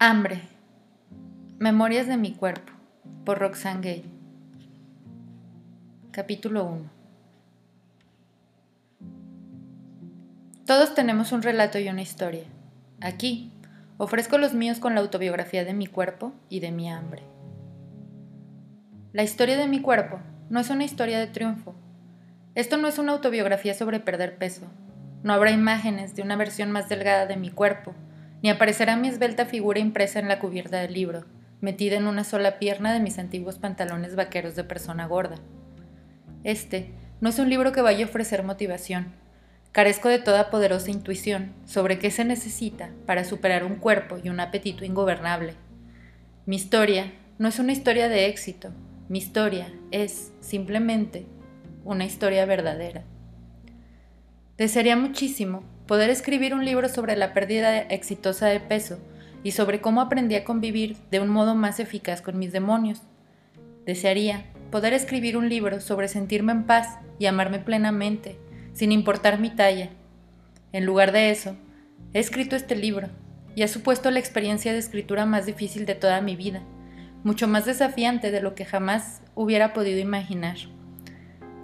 Hambre. Memorias de mi cuerpo. Por Roxane Gay. Capítulo 1. Todos tenemos un relato y una historia. Aquí, ofrezco los míos con la autobiografía de mi cuerpo y de mi hambre. La historia de mi cuerpo no es una historia de triunfo. Esto no es una autobiografía sobre perder peso. No habrá imágenes de una versión más delgada de mi cuerpo ni aparecerá mi esbelta figura impresa en la cubierta del libro, metida en una sola pierna de mis antiguos pantalones vaqueros de persona gorda. Este no es un libro que vaya a ofrecer motivación. Carezco de toda poderosa intuición sobre qué se necesita para superar un cuerpo y un apetito ingobernable. Mi historia no es una historia de éxito, mi historia es, simplemente, una historia verdadera. Desearía muchísimo poder escribir un libro sobre la pérdida exitosa de peso y sobre cómo aprendí a convivir de un modo más eficaz con mis demonios. Desearía poder escribir un libro sobre sentirme en paz y amarme plenamente, sin importar mi talla. En lugar de eso, he escrito este libro y ha supuesto la experiencia de escritura más difícil de toda mi vida, mucho más desafiante de lo que jamás hubiera podido imaginar.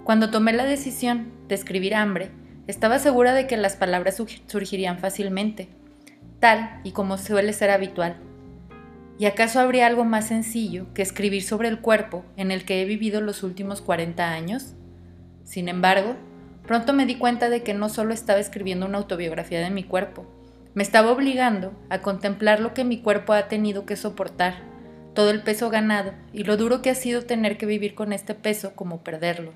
Cuando tomé la decisión de escribir Hambre, estaba segura de que las palabras surgirían fácilmente, tal y como suele ser habitual. ¿Y acaso habría algo más sencillo que escribir sobre el cuerpo en el que he vivido los últimos 40 años? Sin embargo, pronto me di cuenta de que no solo estaba escribiendo una autobiografía de mi cuerpo, me estaba obligando a contemplar lo que mi cuerpo ha tenido que soportar, todo el peso ganado y lo duro que ha sido tener que vivir con este peso como perderlo.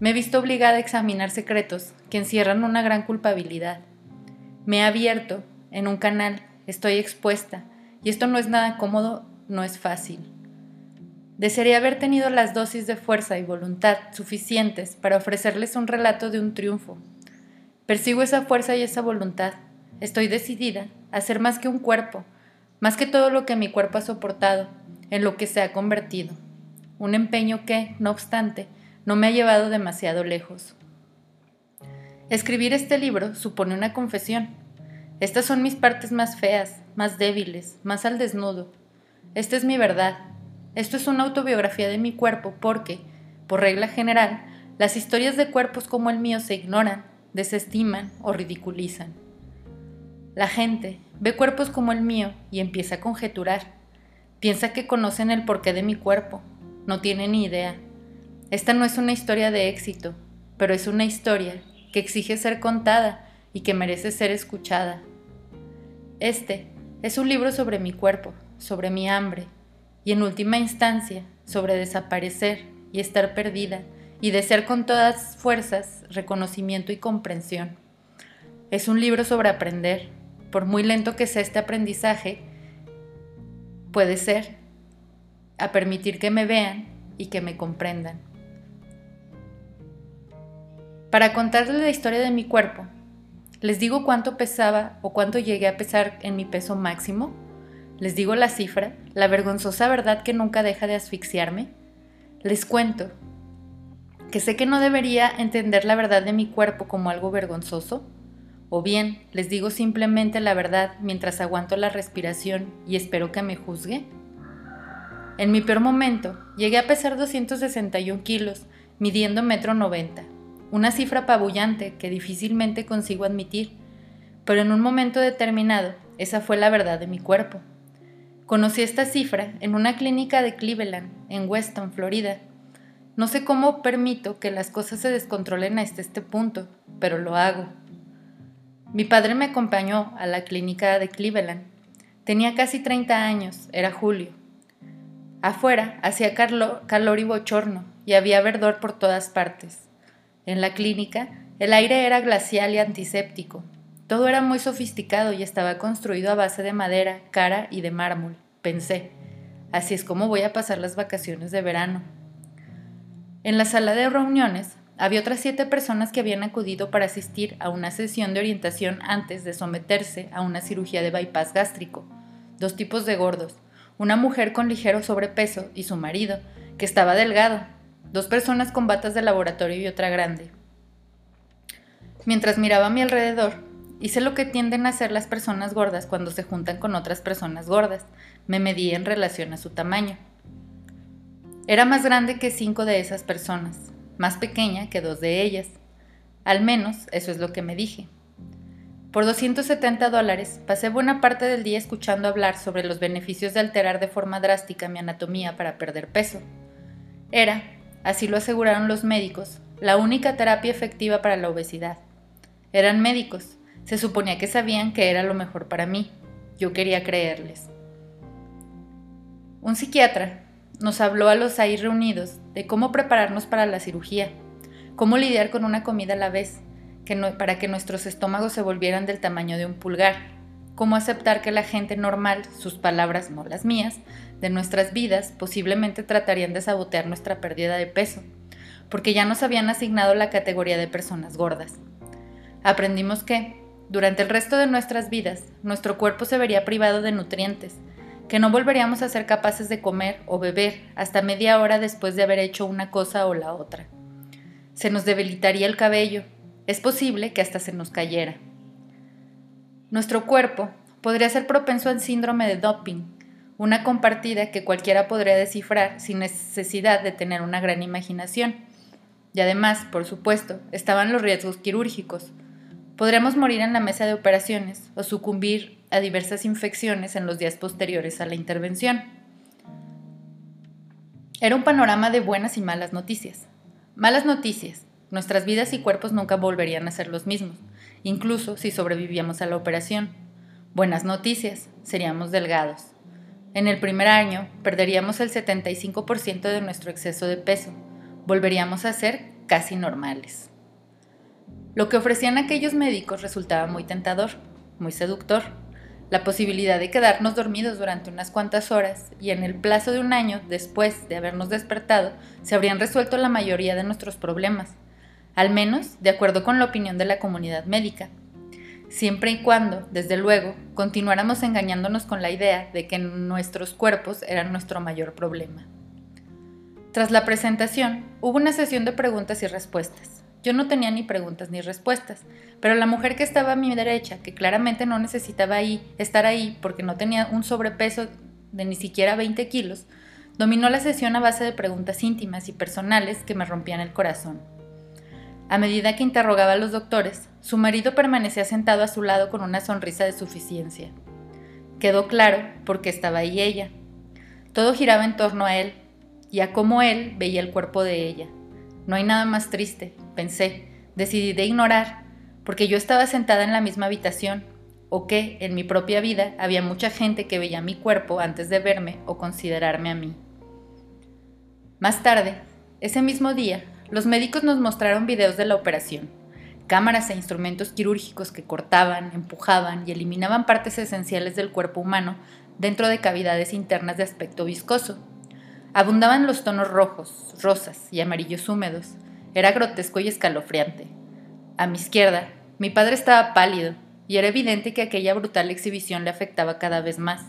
Me he visto obligada a examinar secretos que encierran una gran culpabilidad. Me he abierto en un canal, estoy expuesta, y esto no es nada cómodo, no es fácil. Desearía haber tenido las dosis de fuerza y voluntad suficientes para ofrecerles un relato de un triunfo. Persigo esa fuerza y esa voluntad. Estoy decidida a ser más que un cuerpo, más que todo lo que mi cuerpo ha soportado, en lo que se ha convertido. Un empeño que, no obstante, no me ha llevado demasiado lejos. Escribir este libro supone una confesión. Estas son mis partes más feas, más débiles, más al desnudo. Esta es mi verdad. Esto es una autobiografía de mi cuerpo porque, por regla general, las historias de cuerpos como el mío se ignoran, desestiman o ridiculizan. La gente ve cuerpos como el mío y empieza a conjeturar. Piensa que conocen el porqué de mi cuerpo. No tienen ni idea. Esta no es una historia de éxito, pero es una historia que exige ser contada y que merece ser escuchada. Este es un libro sobre mi cuerpo, sobre mi hambre y en última instancia sobre desaparecer y estar perdida y de ser con todas fuerzas reconocimiento y comprensión. Es un libro sobre aprender, por muy lento que sea este aprendizaje, puede ser, a permitir que me vean y que me comprendan. Para contarles la historia de mi cuerpo, les digo cuánto pesaba o cuánto llegué a pesar en mi peso máximo. Les digo la cifra, la vergonzosa verdad que nunca deja de asfixiarme. Les cuento que sé que no debería entender la verdad de mi cuerpo como algo vergonzoso. O bien, les digo simplemente la verdad mientras aguanto la respiración y espero que me juzgue. En mi peor momento, llegué a pesar 261 kilos, midiendo metro 90 una cifra apabullante que difícilmente consigo admitir, pero en un momento determinado esa fue la verdad de mi cuerpo. Conocí esta cifra en una clínica de Cleveland, en Weston, Florida. No sé cómo permito que las cosas se descontrolen hasta este punto, pero lo hago. Mi padre me acompañó a la clínica de Cleveland. Tenía casi 30 años, era julio. Afuera hacía calor y bochorno y había verdor por todas partes. En la clínica, el aire era glacial y antiséptico. Todo era muy sofisticado y estaba construido a base de madera, cara y de mármol, pensé. Así es como voy a pasar las vacaciones de verano. En la sala de reuniones había otras siete personas que habían acudido para asistir a una sesión de orientación antes de someterse a una cirugía de bypass gástrico. Dos tipos de gordos, una mujer con ligero sobrepeso y su marido, que estaba delgado, dos personas con batas de laboratorio y otra grande. Mientras miraba a mi alrededor, Hice lo que tienden a hacer las personas gordas cuando se juntan con otras personas gordas. Me medí en relación a su tamaño. Era más grande que cinco de esas personas, más pequeña que dos de ellas. Al menos eso es lo que me dije. Por 270 dólares pasé buena parte del día escuchando hablar sobre los beneficios de alterar de forma drástica mi anatomía para perder peso. Era, así lo aseguraron los médicos, la única terapia efectiva para la obesidad. Eran médicos, se suponía que sabían que era lo mejor para mí. Yo quería creerles. Un psiquiatra nos habló a los ahí reunidos de cómo prepararnos para la cirugía, cómo lidiar con una comida a la vez, para que nuestros estómagos se volvieran del tamaño de un pulgar, cómo aceptar que la gente normal, sus palabras no las mías, de nuestras vidas posiblemente tratarían de sabotear nuestra pérdida de peso, porque ya nos habían asignado la categoría de personas gordas. Aprendimos que, durante el resto de nuestras vidas, nuestro cuerpo se vería privado de nutrientes, que no volveríamos a ser capaces de comer o beber hasta media hora después de haber hecho una cosa o la otra. Se nos debilitaría el cabello, es posible que hasta se nos cayera. Nuestro cuerpo podría ser propenso al síndrome de doping, una compartida que cualquiera podría descifrar sin necesidad de tener una gran imaginación. Y además, por supuesto, estaban los riesgos quirúrgicos, Podríamos morir en la mesa de operaciones o sucumbir a diversas infecciones en los días posteriores a la intervención. Era un panorama de buenas y malas noticias. Malas noticias. Nuestras vidas y cuerpos nunca volverían a ser los mismos, incluso si sobrevivíamos a la operación. Buenas noticias. Seríamos delgados. En el primer año perderíamos el 75% de nuestro exceso de peso. Volveríamos a ser casi normales. Lo que ofrecían aquellos médicos resultaba muy tentador, muy seductor. La posibilidad de quedarnos dormidos durante unas cuantas horas y en el plazo de un año después de habernos despertado se habrían resuelto la mayoría de nuestros problemas, al menos de acuerdo con la opinión de la comunidad médica, siempre y cuando, desde luego, continuáramos engañándonos con la idea de que nuestros cuerpos eran nuestro mayor problema. Tras la presentación, hubo una sesión de preguntas y respuestas. Yo no tenía ni preguntas ni respuestas, pero la mujer que estaba a mi derecha, que claramente no necesitaba ahí, estar ahí porque no tenía un sobrepeso de ni siquiera 20 kilos, dominó la sesión a base de preguntas íntimas y personales que me rompían el corazón. A medida que interrogaba a los doctores, su marido permanecía sentado a su lado con una sonrisa de suficiencia. Quedó claro por qué estaba ahí ella. Todo giraba en torno a él y a cómo él veía el cuerpo de ella. No hay nada más triste, pensé. Decidí de ignorar, porque yo estaba sentada en la misma habitación, o que, en mi propia vida, había mucha gente que veía mi cuerpo antes de verme o considerarme a mí. Más tarde, ese mismo día, los médicos nos mostraron videos de la operación, cámaras e instrumentos quirúrgicos que cortaban, empujaban y eliminaban partes esenciales del cuerpo humano dentro de cavidades internas de aspecto viscoso, Abundaban los tonos rojos, rosas y amarillos húmedos. Era grotesco y escalofriante. A mi izquierda, mi padre estaba pálido, y era evidente que aquella brutal exhibición le afectaba cada vez más.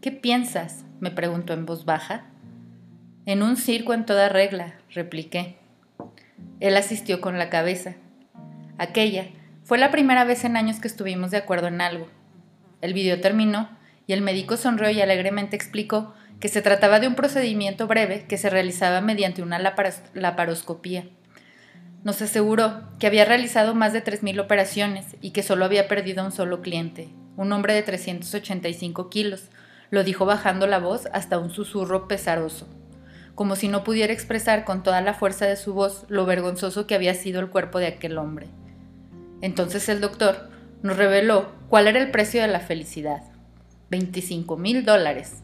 ¿Qué piensas? me preguntó en voz baja. En un circo en toda regla, repliqué. Él asistió con la cabeza. Aquella fue la primera vez en años que estuvimos de acuerdo en algo. El video terminó y el médico sonrió y alegremente explicó que se trataba de un procedimiento breve que se realizaba mediante una laparoscopía. Nos aseguró que había realizado más de 3.000 operaciones y que solo había perdido a un solo cliente, un hombre de 385 kilos, lo dijo bajando la voz hasta un susurro pesaroso, como si no pudiera expresar con toda la fuerza de su voz lo vergonzoso que había sido el cuerpo de aquel hombre. Entonces el doctor nos reveló cuál era el precio de la felicidad. 25 mil dólares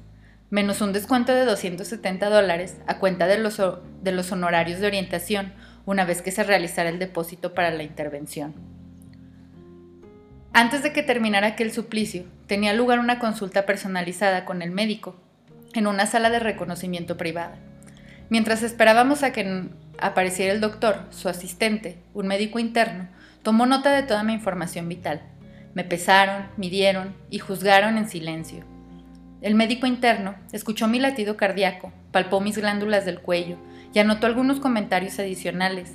menos un descuento de 270 dólares a cuenta de los, de los honorarios de orientación una vez que se realizara el depósito para la intervención. Antes de que terminara aquel suplicio, tenía lugar una consulta personalizada con el médico en una sala de reconocimiento privada. Mientras esperábamos a que apareciera el doctor, su asistente, un médico interno, tomó nota de toda mi información vital. Me pesaron, midieron y juzgaron en silencio el médico interno escuchó mi latido cardíaco, palpó mis glándulas del cuello y anotó algunos comentarios adicionales.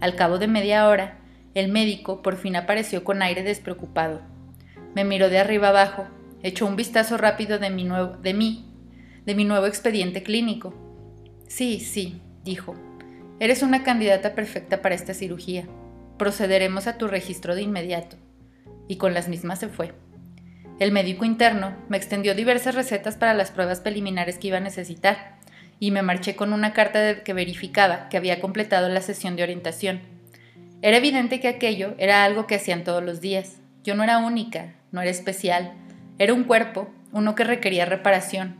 Al cabo de media hora, el médico por fin apareció con aire despreocupado. Me miró de arriba abajo, echó un vistazo rápido de mi nuevo, de mí, de mi nuevo expediente clínico. Sí, sí, dijo. Eres una candidata perfecta para esta cirugía. Procederemos a tu registro de inmediato. Y con las mismas se fue. El médico interno me extendió diversas recetas para las pruebas preliminares que iba a necesitar, y me marché con una carta que verificaba que había completado la sesión de orientación. Era evidente que aquello era algo que hacían todos los días. Yo no era única, no era especial, era un cuerpo, uno que requería reparación,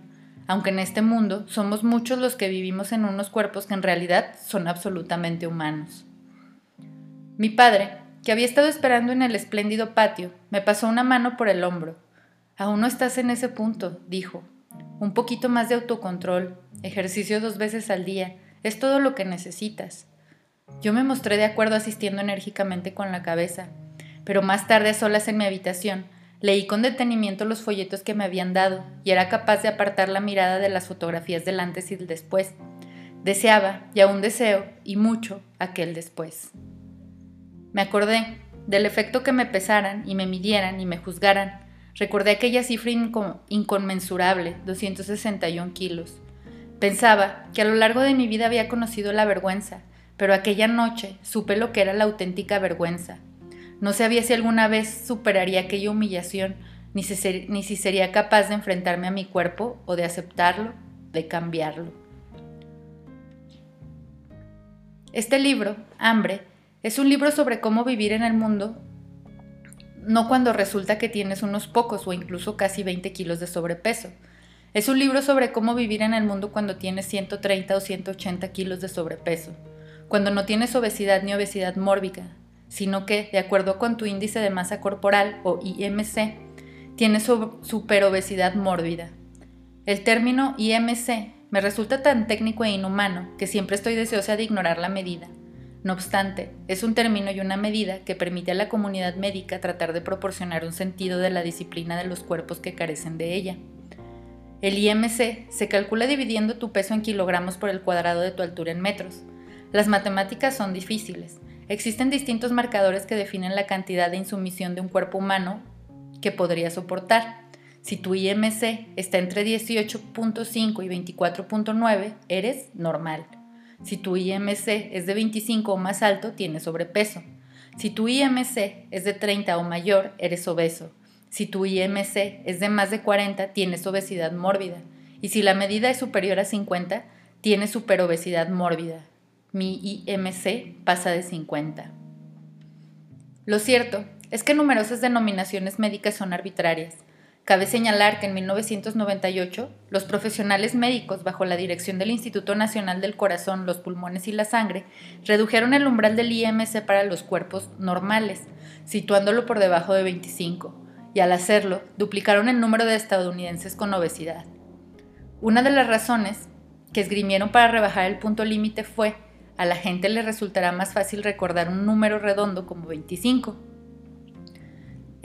aunque en este mundo somos muchos los que vivimos en unos cuerpos que en realidad son absolutamente humanos. Mi padre, que había estado esperando en el espléndido patio, me pasó una mano por el hombro Aún no estás en ese punto, dijo. Un poquito más de autocontrol, ejercicio dos veces al día, es todo lo que necesitas. Yo me mostré de acuerdo asistiendo enérgicamente con la cabeza, pero más tarde a solas en mi habitación, leí con detenimiento los folletos que me habían dado y era capaz de apartar la mirada de las fotografías del antes y del después. Deseaba, y aún deseo, y mucho, aquel después. Me acordé del efecto que me pesaran y me midieran y me juzgaran, Recordé aquella cifra inconmensurable, 261 kilos. Pensaba que a lo largo de mi vida había conocido la vergüenza, pero aquella noche supe lo que era la auténtica vergüenza. No sabía si alguna vez superaría aquella humillación, ni si, sería capaz de enfrentarme a mi cuerpo o de aceptarlo, de cambiarlo. Este libro, Hambre, es un libro sobre cómo vivir en el mundo no cuando resulta que tienes unos pocos o incluso casi 20 kilos de sobrepeso. Es un libro sobre cómo vivir en el mundo cuando tienes 130 o 180 kilos de sobrepeso, cuando no tienes obesidad ni obesidad mórbida, sino que, de acuerdo con tu índice de masa corporal o IMC, tienes superobesidad mórbida. El término IMC me resulta tan técnico e inhumano que siempre estoy deseosa de ignorar la medida. No obstante, es un término y una medida que permite a la comunidad médica tratar de proporcionar un sentido de la disciplina de los cuerpos que carecen de ella. El IMC se calcula dividiendo tu peso en kilogramos por el cuadrado de tu altura en metros. Las matemáticas son difíciles. Existen distintos marcadores que definen la cantidad de insumisión de un cuerpo humano que podría soportar. Si tu IMC está entre 18.5 y 24.9, eres normal. Si tu IMC es de 25 o más alto, tienes sobrepeso. Si tu IMC es de 30 o mayor, eres obeso. Si tu IMC es de más de 40, tienes obesidad mórbida. Y si la medida es superior a 50, tienes superobesidad mórbida. Mi IMC pasa de 50. Lo cierto es que numerosas denominaciones médicas son arbitrarias. Cabe señalar que en 1998 los profesionales médicos bajo la dirección del Instituto Nacional del Corazón, los Pulmones y la Sangre redujeron el umbral del IMC para los cuerpos normales, situándolo por debajo de 25, y al hacerlo duplicaron el número de estadounidenses con obesidad. Una de las razones que esgrimieron para rebajar el punto límite fue a la gente le resultará más fácil recordar un número redondo como 25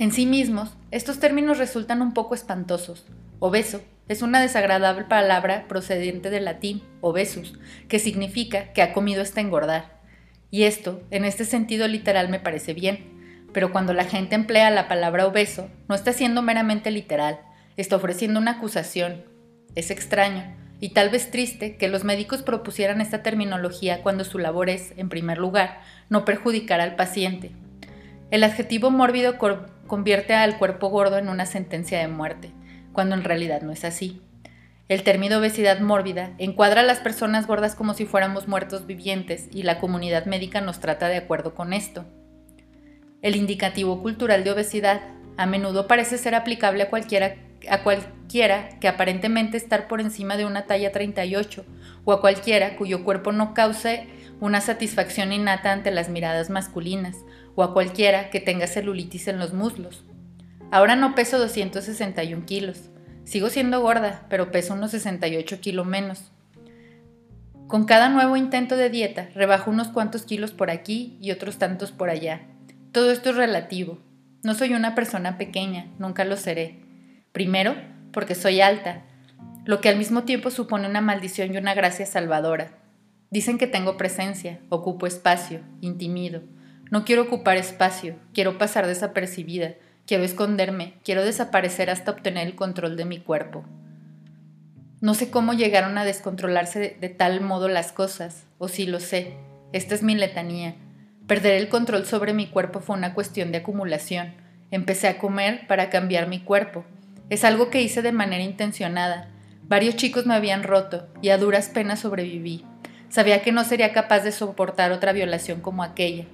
en sí mismos, estos términos resultan un poco espantosos. Obeso es una desagradable palabra procedente del latín obesus, que significa que ha comido hasta engordar. Y esto, en este sentido literal, me parece bien, pero cuando la gente emplea la palabra obeso, no está siendo meramente literal, está ofreciendo una acusación. Es extraño y tal vez triste que los médicos propusieran esta terminología cuando su labor es, en primer lugar, no perjudicar al paciente. El adjetivo mórbido convierte al cuerpo gordo en una sentencia de muerte, cuando en realidad no es así. El término obesidad mórbida encuadra a las personas gordas como si fuéramos muertos vivientes y la comunidad médica nos trata de acuerdo con esto. El indicativo cultural de obesidad a menudo parece ser aplicable a cualquiera, a cualquiera que aparentemente estar por encima de una talla 38 o a cualquiera cuyo cuerpo no cause una satisfacción innata ante las miradas masculinas o a cualquiera que tenga celulitis en los muslos. Ahora no peso 261 kilos. Sigo siendo gorda, pero peso unos 68 kilos menos. Con cada nuevo intento de dieta, rebajo unos cuantos kilos por aquí y otros tantos por allá. Todo esto es relativo. No soy una persona pequeña, nunca lo seré. Primero, porque soy alta, lo que al mismo tiempo supone una maldición y una gracia salvadora. Dicen que tengo presencia, ocupo espacio, intimido, No quiero ocupar espacio, quiero pasar desapercibida, quiero esconderme, quiero desaparecer hasta obtener el control de mi cuerpo. No sé cómo llegaron a descontrolarse de, tal modo las cosas, o si lo sé, esta es mi letanía. Perder el control sobre mi cuerpo fue una cuestión de acumulación. Empecé a comer para cambiar mi cuerpo. Es algo que hice de manera intencionada. Varios chicos me habían roto y a duras penas sobreviví. Sabía que no sería capaz de soportar otra violación como aquella.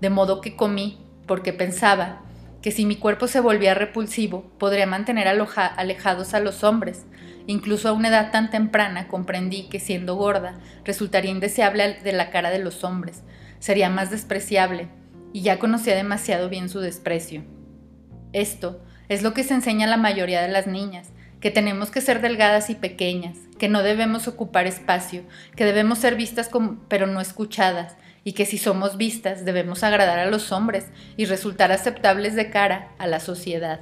De modo que comí, porque pensaba que si mi cuerpo se volvía repulsivo, podría mantener alejados a los hombres. Incluso a una edad tan temprana comprendí que siendo gorda resultaría indeseable de la cara de los hombres, sería más despreciable, y ya conocía demasiado bien su desprecio. Esto es lo que se enseña a la mayoría de las niñas, que tenemos que ser delgadas y pequeñas, que no debemos ocupar espacio, que debemos ser vistas pero no escuchadas, y que si somos vistas debemos agradar a los hombres y resultar aceptables de cara a la sociedad.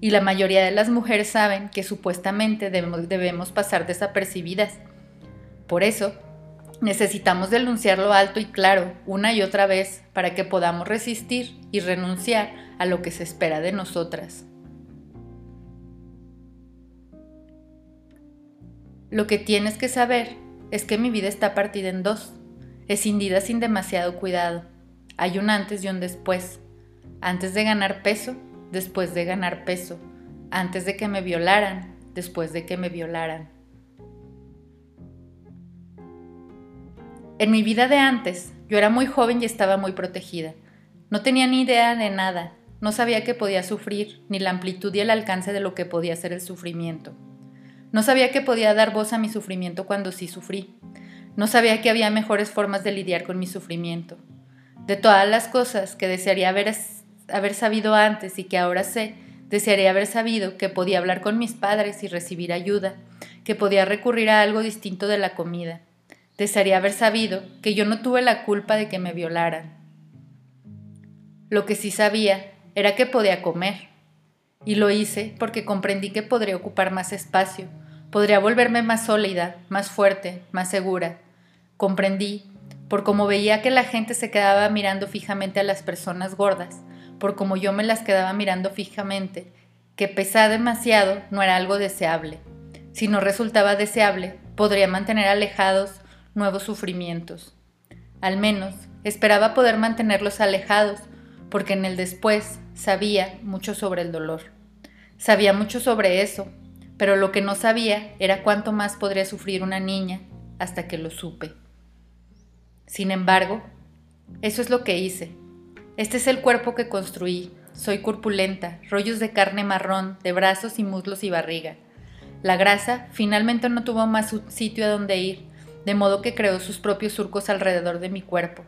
Y la mayoría de las mujeres saben que supuestamente debemos pasar desapercibidas. Por eso, Necesitamos denunciarlo alto y claro, una y otra vez, para que podamos resistir y renunciar a lo que se espera de nosotras. Lo que tienes que saber es que mi vida está partida en dos, escindida sin demasiado cuidado. Hay un antes y un después. Antes de ganar peso, después de ganar peso. Antes de que me violaran, después de que me violaran. En mi vida de antes, yo era muy joven y estaba muy protegida. No tenía ni idea de nada, no sabía que podía sufrir, ni la amplitud y el alcance de lo que podía ser el sufrimiento. No sabía que podía dar voz a mi sufrimiento cuando sí sufrí. No sabía que había mejores formas de lidiar con mi sufrimiento. De todas las cosas que desearía haber, sabido antes y que ahora sé, desearía haber sabido que podía hablar con mis padres y recibir ayuda, que podía recurrir a algo distinto de la comida, Desearía haber sabido que yo no tuve la culpa de que me violaran. Lo que sí sabía era que podía comer. Y lo hice porque comprendí que podría ocupar más espacio, podría volverme más sólida, más fuerte, más segura. Comprendí, por como veía que la gente se quedaba mirando fijamente a las personas gordas, por como yo me las quedaba mirando fijamente, que pesar demasiado no era algo deseable. Si no resultaba deseable, podría mantener alejados nuevos sufrimientos. Al menos esperaba poder mantenerlos alejados, porque en el después sabía mucho sobre el dolor. Sabía mucho sobre eso, pero lo que no sabía era cuánto más podría sufrir una niña hasta que lo supe. Sin embargo, eso es lo que hice. Este es el cuerpo que construí. Soy corpulenta, rollos de carne marrón, de brazos y muslos y barriga. La grasa finalmente no tuvo más sitio a donde ir, de modo que creó sus propios surcos alrededor de mi cuerpo.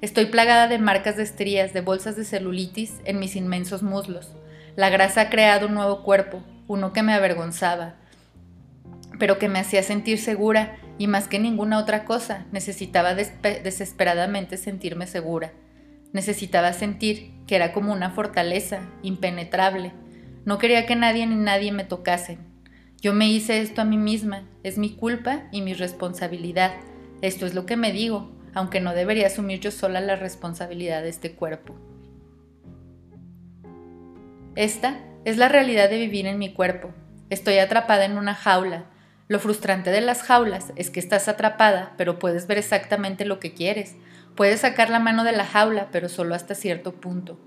Estoy plagada de marcas de estrías, de bolsas de celulitis en mis inmensos muslos. La grasa ha creado un nuevo cuerpo, uno que me avergonzaba, pero que me hacía sentir segura y más que ninguna otra cosa necesitaba desesperadamente sentirme segura. Necesitaba sentir que era como una fortaleza, impenetrable. No quería que nadie ni nadie me tocase, yo me hice esto a mí misma, es mi culpa y mi responsabilidad. Esto es lo que me digo, aunque no debería asumir yo sola la responsabilidad de este cuerpo. Esta es la realidad de vivir en mi cuerpo. Estoy atrapada en una jaula. Lo frustrante de las jaulas es que estás atrapada, pero puedes ver exactamente lo que quieres. Puedes sacar la mano de la jaula, pero solo hasta cierto punto.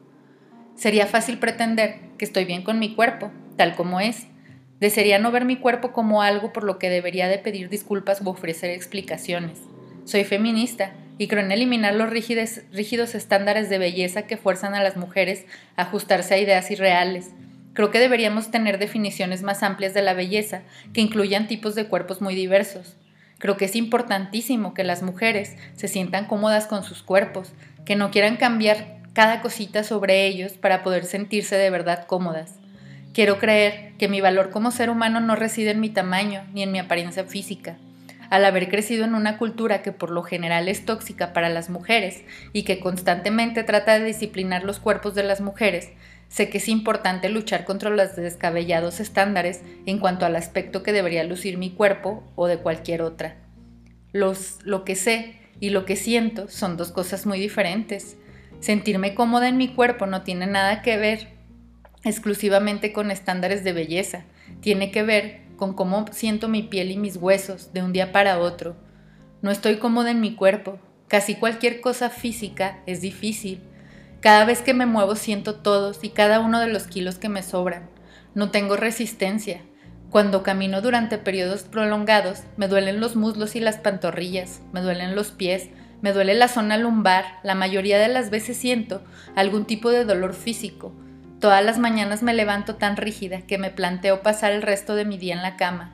Sería fácil pretender que estoy bien con mi cuerpo, tal como es, Desearía no ver mi cuerpo como algo por lo que debería de pedir disculpas o ofrecer explicaciones. Soy feminista y creo en eliminar los rígidos estándares de belleza que fuerzan a las mujeres a ajustarse a ideas irreales. Creo que deberíamos tener definiciones más amplias de la belleza que incluyan tipos de cuerpos muy diversos. Creo que es importantísimo que las mujeres se sientan cómodas con sus cuerpos, que no quieran cambiar cada cosita sobre ellos para poder sentirse de verdad cómodas. Quiero creer que mi valor como ser humano no reside en mi tamaño ni en mi apariencia física. Al haber crecido en una cultura que por lo general es tóxica para las mujeres y que constantemente trata de disciplinar los cuerpos de las mujeres, sé que es importante luchar contra los descabellados estándares en cuanto al aspecto que debería lucir mi cuerpo o de cualquier otra. Lo que sé y lo que siento son dos cosas muy diferentes. Sentirme cómoda en mi cuerpo no tiene nada que ver exclusivamente con estándares de belleza, tiene que ver con cómo siento mi piel y mis huesos de un día para otro. No estoy cómoda en mi cuerpo, casi cualquier cosa física es difícil. Cada vez que me muevo siento todos y cada uno de los kilos que me sobran. No tengo resistencia. Cuando camino durante periodos prolongados, me duelen los muslos y las pantorrillas, me duelen los pies, me duele la zona lumbar, la mayoría de las veces siento algún tipo de dolor físico. Todas las mañanas me levanto tan rígida que me planteo pasar el resto de mi día en la cama.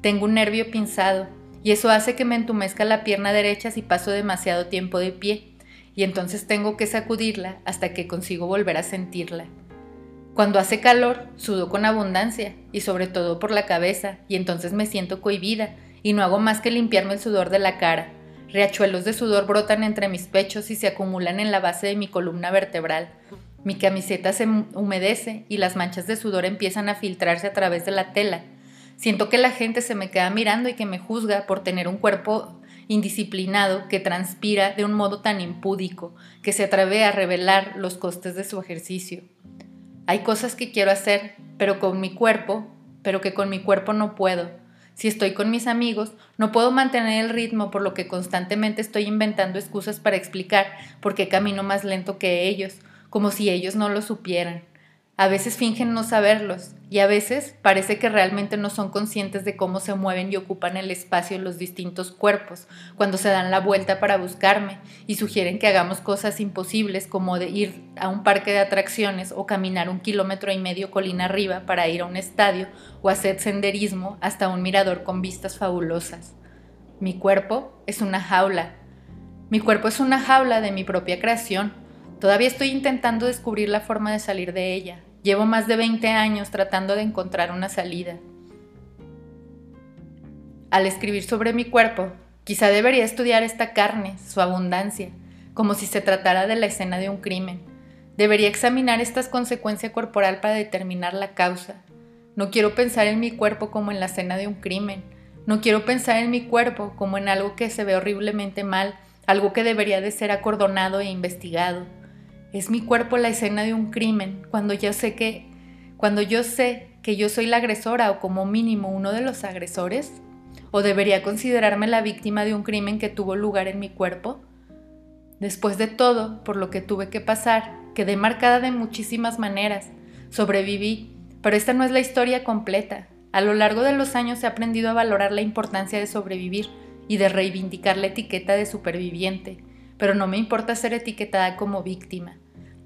Tengo un nervio pinzado y eso hace que me entumezca la pierna derecha si paso demasiado tiempo de pie y entonces tengo que sacudirla hasta que consigo volver a sentirla. Cuando hace calor, sudo con abundancia y sobre todo por la cabeza y entonces me siento cohibida y no hago más que limpiarme el sudor de la cara. Riachuelos de sudor brotan entre mis pechos y se acumulan en la base de mi columna vertebral. Mi camiseta se humedece y las manchas de sudor empiezan a filtrarse a través de la tela. Siento que la gente se me queda mirando y que me juzga por tener un cuerpo indisciplinado que transpira de un modo tan impúdico, que se atreve a revelar los costes de su ejercicio. Hay cosas que quiero hacer, pero con mi cuerpo, pero que con mi cuerpo no puedo. Si estoy con mis amigos, no puedo mantener el ritmo por lo que constantemente estoy inventando excusas para explicar por qué camino más lento que ellos, como si ellos no lo supieran. A veces fingen no saberlos y a veces parece que realmente no son conscientes de cómo se mueven y ocupan el espacio los distintos cuerpos cuando se dan la vuelta para buscarme y sugieren que hagamos cosas imposibles como de ir a un parque de atracciones o caminar un kilómetro y medio colina arriba para ir a un estadio o hacer senderismo hasta un mirador con vistas fabulosas. Mi cuerpo es una jaula. Mi cuerpo es una jaula de mi propia creación Todavía estoy intentando descubrir la forma de salir de ella. Llevo más de 20 años tratando de encontrar una salida. Al escribir sobre mi cuerpo, quizá debería estudiar esta carne, su abundancia, como si se tratara de la escena de un crimen. Debería examinar esta consecuencia corporal para determinar la causa. No quiero pensar en mi cuerpo como en la escena de un crimen. No quiero pensar en mi cuerpo como en algo que se ve horriblemente mal, algo que debería de ser acordonado e investigado. ¿Es mi cuerpo la escena de un crimen cuando yo sé que cuando yo sé que yo soy la agresora o como mínimo uno de los agresores? ¿O debería considerarme la víctima de un crimen que tuvo lugar en mi cuerpo? Después de todo, por lo que tuve que pasar, quedé marcada de muchísimas maneras. Sobreviví, pero esta no es la historia completa. A lo largo de los años he aprendido a valorar la importancia de sobrevivir y de reivindicar la etiqueta de superviviente, pero no me importa ser etiquetada como víctima.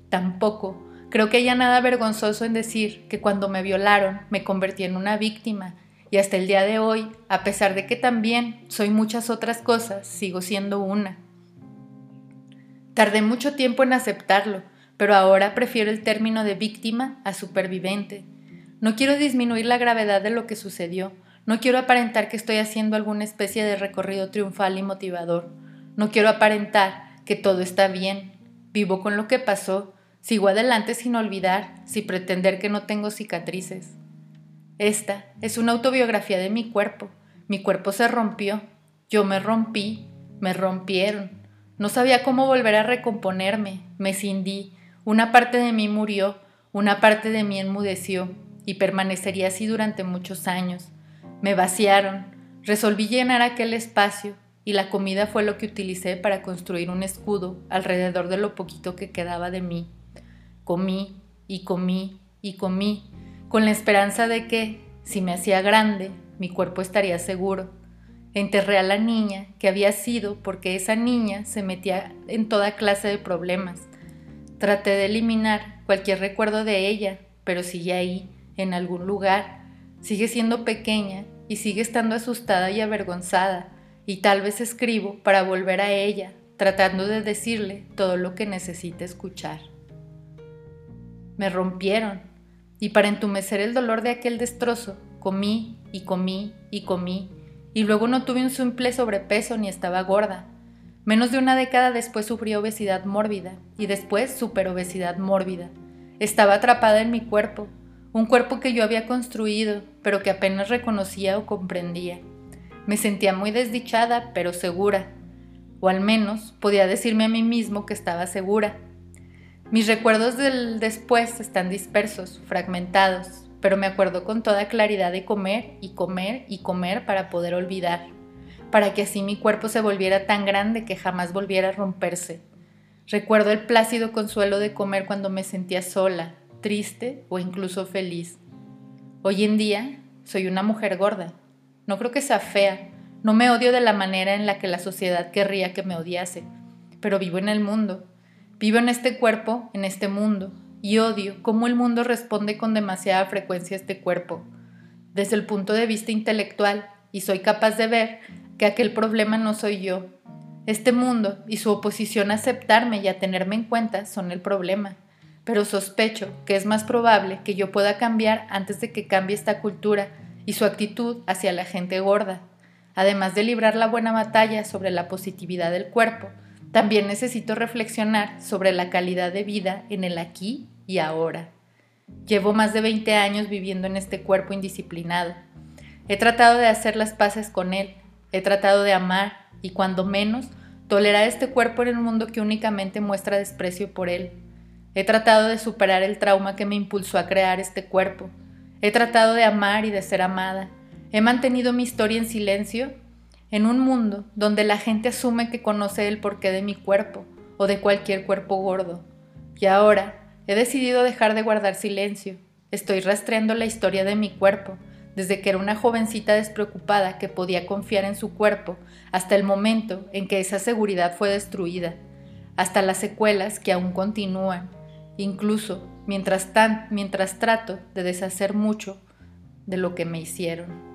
Tampoco. Creo que haya nada vergonzoso en decir que cuando me violaron me convertí en una víctima. Y hasta el día de hoy, a pesar de que también soy muchas otras cosas, sigo siendo una. Tardé mucho tiempo en aceptarlo, pero ahora prefiero el término de víctima a supervivente. No quiero disminuir la gravedad de lo que sucedió, no quiero aparentar que estoy haciendo alguna especie de recorrido triunfal y motivador, no quiero aparentar que todo está bien, vivo con lo que pasó Sigo adelante sin olvidar, sin pretender que no tengo cicatrices. Esta es una autobiografía de mi cuerpo. Mi cuerpo se rompió, yo me rompí, me rompieron. No sabía cómo volver a recomponerme, me cindí, una parte de mí murió, una parte de mí enmudeció, y permanecería así durante muchos años. Me vaciaron, resolví llenar aquel espacio, y la comida fue lo que utilicé para construir un escudo alrededor de lo poquito que quedaba de mí. Comí y comí y comí, con la esperanza de que, si me hacía grande, mi cuerpo estaría seguro. Enterré a la niña que había sido porque esa niña se metía en toda clase de problemas. Traté de eliminar cualquier recuerdo de ella, pero sigue ahí, en algún lugar. Sigue siendo pequeña y sigue estando asustada y avergonzada, y tal vez escribo para volver a ella, tratando de decirle todo lo que necesita escuchar me rompieron, y para entumecer el dolor de aquel destrozo, comí y comí y comí, y luego no tuve un simple sobrepeso ni estaba gorda. Menos de una década después sufrí obesidad mórbida y después superobesidad mórbida. Estaba atrapada en mi cuerpo, un cuerpo que yo había construido, pero que apenas reconocía o comprendía. Me sentía muy desdichada, pero segura, o al menos podía decirme a mí mismo que estaba segura Mis recuerdos del después están dispersos, fragmentados, pero me acuerdo con toda claridad de comer y comer y comer para poder olvidar, para que así mi cuerpo se volviera tan grande que jamás volviera a romperse. Recuerdo el plácido consuelo de comer cuando me sentía sola, triste o incluso feliz. Hoy en día soy una mujer gorda. No creo que sea fea, no me odio de la manera en la que la sociedad querría que me odiase, pero vivo en el mundo. Vivo en este cuerpo, en este mundo, y odio cómo el mundo responde con demasiada frecuencia a este cuerpo, desde el punto de vista intelectual, y soy capaz de ver que aquel problema no soy yo. Este mundo y su oposición a aceptarme y a tenerme en cuenta son el problema, pero sospecho que es más probable que yo pueda cambiar antes de que cambie esta cultura y su actitud hacia la gente gorda. Además de librar la buena batalla sobre la positividad del cuerpo, también necesito reflexionar sobre la calidad de vida en el aquí y ahora. Llevo más de 20 años viviendo en este cuerpo indisciplinado. He tratado de hacer las paces con él, he tratado de amar y cuando menos tolerar este cuerpo en un mundo que únicamente muestra desprecio por él. He tratado de superar el trauma que me impulsó a crear este cuerpo. He tratado de amar y de ser amada. He mantenido mi historia en silencio en un mundo donde la gente asume que conoce el porqué de mi cuerpo o de cualquier cuerpo gordo. Y ahora he decidido dejar de guardar silencio. Estoy rastreando la historia de mi cuerpo, desde que era una jovencita despreocupada que podía confiar en su cuerpo, hasta el momento en que esa seguridad fue destruida, hasta las secuelas que aún continúan, incluso mientras, mientras trato de deshacer mucho de lo que me hicieron.